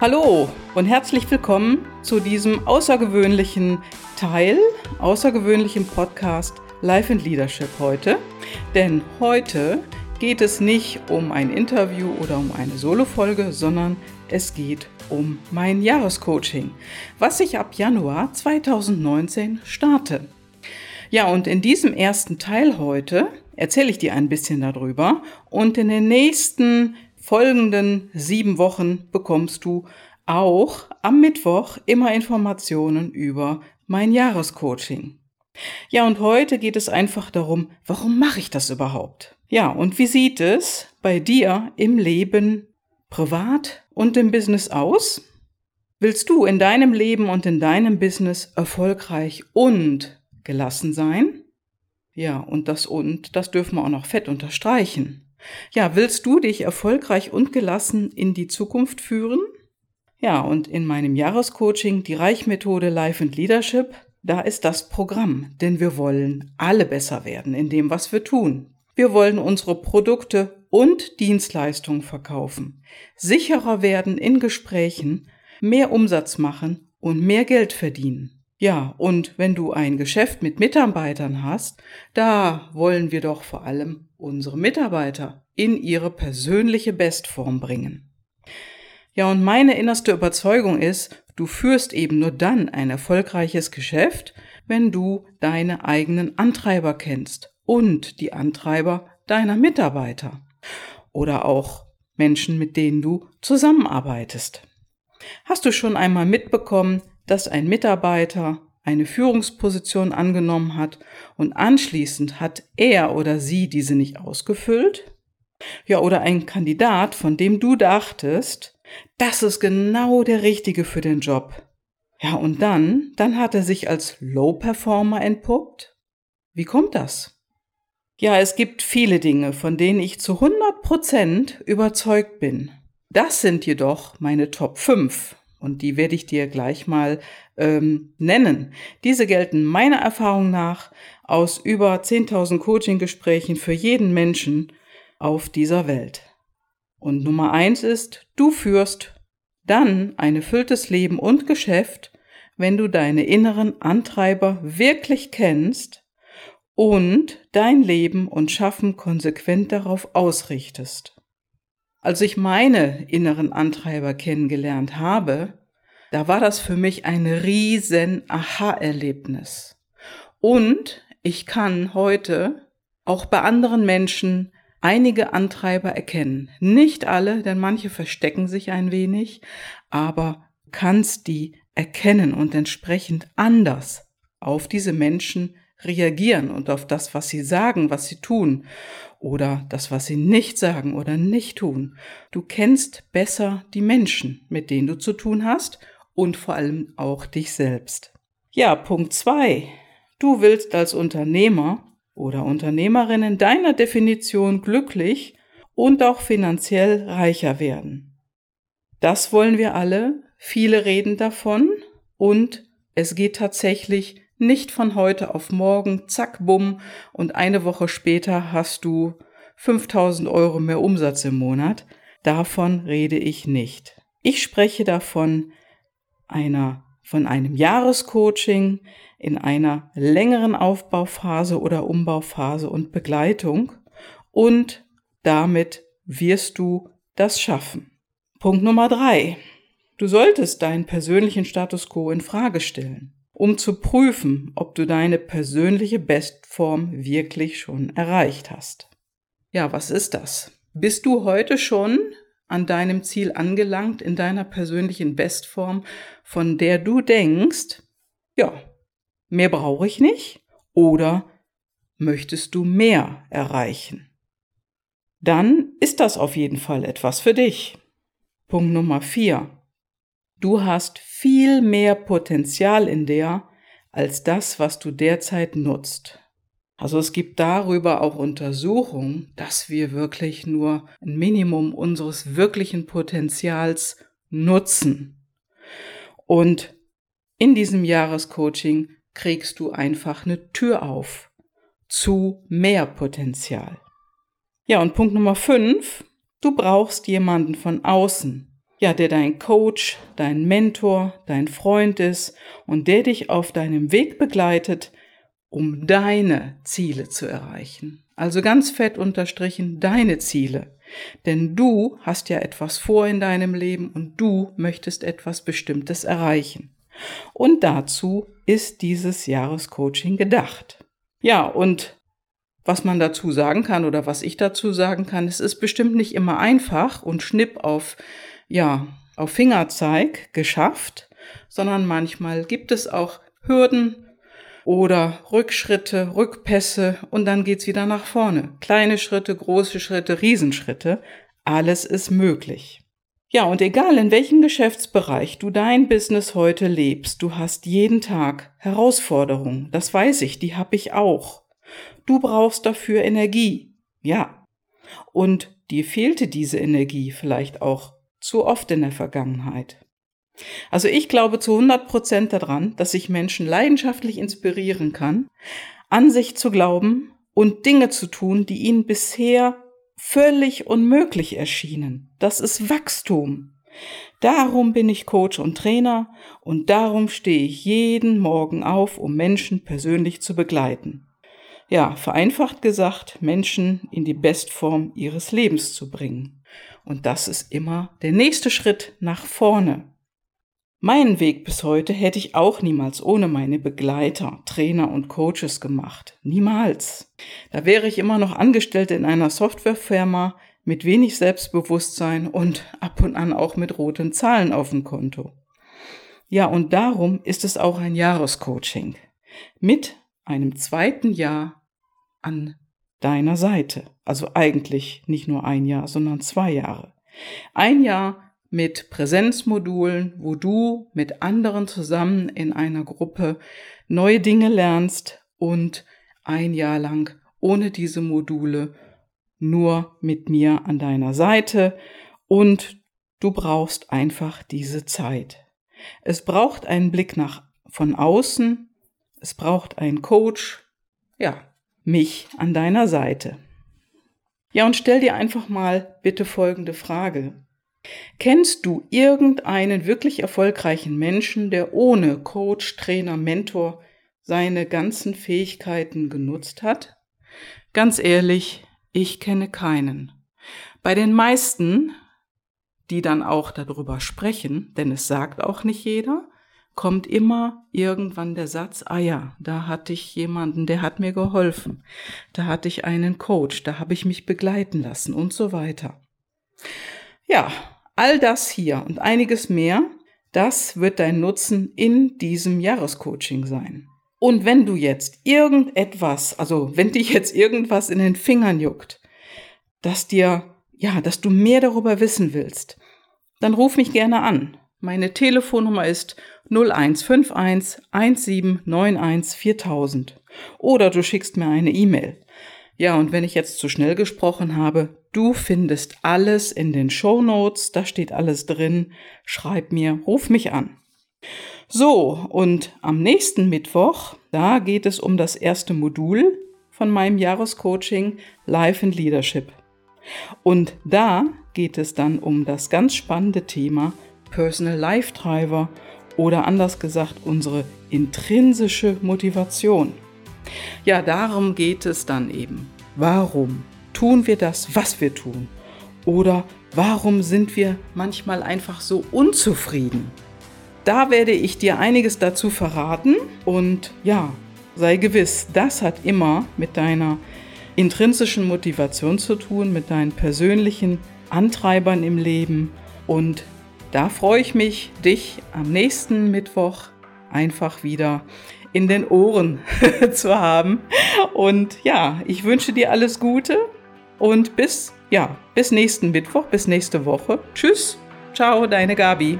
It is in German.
Hallo und herzlich willkommen zu diesem außergewöhnlichen Teil, außergewöhnlichen Podcast Life and Leadership heute. Denn heute geht es nicht um ein Interview oder um eine Solo-Folge, sondern es geht um mein Jahrescoaching, was ich ab Januar 2019 starte. Ja, und in diesem ersten Teil heute erzähle ich dir ein bisschen darüber und in den nächsten folgenden sieben Wochen bekommst du auch am Mittwoch immer Informationen über mein Jahrescoaching. Ja, und heute geht es einfach darum, warum mache ich das überhaupt? Ja, und wie sieht es bei dir im Leben privat und im Business aus? Willst du in deinem Leben und in deinem Business erfolgreich und gelassen sein? Ja, und das und, das dürfen wir auch noch fett unterstreichen. Ja, willst du dich erfolgreich und gelassen in die Zukunft führen? Ja, und in meinem Jahrescoaching, die Reichmethode Life and Leadership, da ist das Programm, denn wir wollen alle besser werden in dem, was wir tun. Wir wollen unsere Produkte und Dienstleistungen verkaufen, sicherer werden in Gesprächen, mehr Umsatz machen und mehr Geld verdienen. Ja, und wenn du ein Geschäft mit Mitarbeitern hast, da wollen wir doch vor allem unsere Mitarbeiter in ihre persönliche Bestform bringen. Ja, und meine innerste Überzeugung ist, du führst eben nur dann ein erfolgreiches Geschäft, wenn du deine eigenen Antreiber kennst und die Antreiber deiner Mitarbeiter oder auch Menschen, mit denen du zusammenarbeitest. Hast du schon einmal mitbekommen, dass ein Mitarbeiter eine Führungsposition angenommen hat und anschließend hat er oder sie diese nicht ausgefüllt? Ja, oder ein Kandidat, von dem du dachtest, das ist genau der Richtige für den Job. Ja, und dann, dann hat er sich als Low Performer entpuppt? Wie kommt das? Ja, es gibt viele Dinge, von denen ich zu 100 Prozent überzeugt bin. Das sind jedoch meine Top 5 und die werde ich dir gleich mal ähm, nennen. Diese gelten meiner Erfahrung nach aus über 10.000 Coaching-Gesprächen für jeden Menschen auf dieser Welt. Und Nummer eins ist, du führst dann ein erfülltes Leben und Geschäft, wenn du deine inneren Antreiber wirklich kennst und dein Leben und Schaffen konsequent darauf ausrichtest. Als ich meine inneren Antreiber kennengelernt habe, da war das für mich ein riesen Aha-Erlebnis. Und ich kann heute auch bei anderen Menschen einige Antreiber erkennen. Nicht alle, denn manche verstecken sich ein wenig, aber kannst die erkennen und entsprechend anders auf diese Menschen reagieren und auf das, was sie sagen, was sie tun oder das, was sie nicht sagen oder nicht tun. Du kennst besser die Menschen, mit denen du zu tun hast und vor allem auch dich selbst. Ja, Punkt zwei: Du willst als Unternehmer oder Unternehmerin in deiner Definition glücklich und auch finanziell reicher werden. Das wollen wir alle. Viele reden davon und es geht tatsächlich nicht von heute auf morgen, zack, bumm, und eine Woche später hast du 5000 Euro mehr Umsatz im Monat. Davon rede ich nicht. Ich spreche davon einer, von einem Jahrescoaching in einer längeren Aufbauphase oder Umbauphase und Begleitung und damit wirst du das schaffen. Punkt Nummer drei. Du solltest deinen persönlichen Status quo in Frage stellen um zu prüfen, ob du deine persönliche Bestform wirklich schon erreicht hast. Ja, was ist das? Bist du heute schon an deinem Ziel angelangt in deiner persönlichen Bestform, von der du denkst, ja, mehr brauche ich nicht oder möchtest du mehr erreichen? Dann ist das auf jeden Fall etwas für dich. Punkt Nummer vier. Du hast viel mehr Potenzial in dir als das, was du derzeit nutzt. Also es gibt darüber auch Untersuchungen, dass wir wirklich nur ein Minimum unseres wirklichen Potenzials nutzen. Und in diesem Jahrescoaching kriegst du einfach eine Tür auf zu mehr Potenzial. Ja, und Punkt Nummer fünf, du brauchst jemanden von außen, ja, der dein Coach, dein Mentor, dein Freund ist und der dich auf deinem Weg begleitet, um deine Ziele zu erreichen. Also ganz fett unterstrichen deine Ziele. Denn du hast ja etwas vor in deinem Leben und du möchtest etwas Bestimmtes erreichen. Und dazu ist dieses Jahrescoaching gedacht. Ja, und was man dazu sagen kann oder was ich dazu sagen kann, es ist bestimmt nicht immer einfach und schnipp auf, ja, auf Fingerzeig geschafft, sondern manchmal gibt es auch Hürden oder Rückschritte, Rückpässe und dann geht's wieder nach vorne. Kleine Schritte, große Schritte, Riesenschritte, alles ist möglich. Ja, und egal in welchem Geschäftsbereich du dein Business heute lebst, du hast jeden Tag Herausforderungen. Das weiß ich, die habe ich auch. Du brauchst dafür Energie. Ja. Und dir fehlte diese Energie vielleicht auch zu oft in der Vergangenheit. Also ich glaube zu 100 Prozent daran, dass ich Menschen leidenschaftlich inspirieren kann, an sich zu glauben und Dinge zu tun, die ihnen bisher völlig unmöglich erschienen. Das ist Wachstum. Darum bin ich Coach und Trainer und darum stehe ich jeden Morgen auf, um Menschen persönlich zu begleiten. Ja, vereinfacht gesagt, Menschen in die Bestform ihres Lebens zu bringen. Und das ist immer der nächste Schritt nach vorne. Meinen Weg bis heute hätte ich auch niemals ohne meine Begleiter, Trainer und Coaches gemacht. Niemals. Da wäre ich immer noch Angestellte in einer Softwarefirma mit wenig Selbstbewusstsein und ab und an auch mit roten Zahlen auf dem Konto. Ja, und darum ist es auch ein Jahrescoaching. Mit einem zweiten Jahr an deiner Seite. Also eigentlich nicht nur ein Jahr, sondern zwei Jahre. Ein Jahr mit Präsenzmodulen, wo du mit anderen zusammen in einer Gruppe neue Dinge lernst und ein Jahr lang ohne diese Module nur mit mir an deiner Seite und du brauchst einfach diese Zeit. Es braucht einen Blick nach von außen, es braucht einen Coach, ja, mich an deiner Seite. Ja, und stell dir einfach mal bitte folgende Frage. Kennst du irgendeinen wirklich erfolgreichen Menschen, der ohne Coach, Trainer, Mentor seine ganzen Fähigkeiten genutzt hat? Ganz ehrlich, ich kenne keinen. Bei den meisten, die dann auch darüber sprechen, denn es sagt auch nicht jeder, kommt immer irgendwann der Satz, ah ja, da hatte ich jemanden, der hat mir geholfen, da hatte ich einen Coach, da habe ich mich begleiten lassen und so weiter. Ja, all das hier und einiges mehr, das wird dein Nutzen in diesem Jahrescoaching sein. Und wenn du jetzt irgendetwas, also wenn dich jetzt irgendwas in den Fingern juckt, dass dir, ja, dass du mehr darüber wissen willst, dann ruf mich gerne an. Meine Telefonnummer ist 0151 1791 4000 oder du schickst mir eine E-Mail. Ja, und wenn ich jetzt zu schnell gesprochen habe, du findest alles in den Show Notes, da steht alles drin. Schreib mir, ruf mich an. So, und am nächsten Mittwoch, da geht es um das erste Modul von meinem Jahrescoaching Life and Leadership. Und da geht es dann um das ganz spannende Thema Personal Life Driver oder anders gesagt unsere intrinsische Motivation. Ja, darum geht es dann eben. Warum tun wir das, was wir tun? Oder warum sind wir manchmal einfach so unzufrieden? Da werde ich dir einiges dazu verraten und ja, sei gewiss, das hat immer mit deiner intrinsischen Motivation zu tun, mit deinen persönlichen Antreibern im Leben und da freue ich mich, dich am nächsten Mittwoch einfach wieder in den Ohren zu haben. Und ja, ich wünsche dir alles Gute und bis, ja, bis nächsten Mittwoch, bis nächste Woche. Tschüss, ciao, deine Gabi.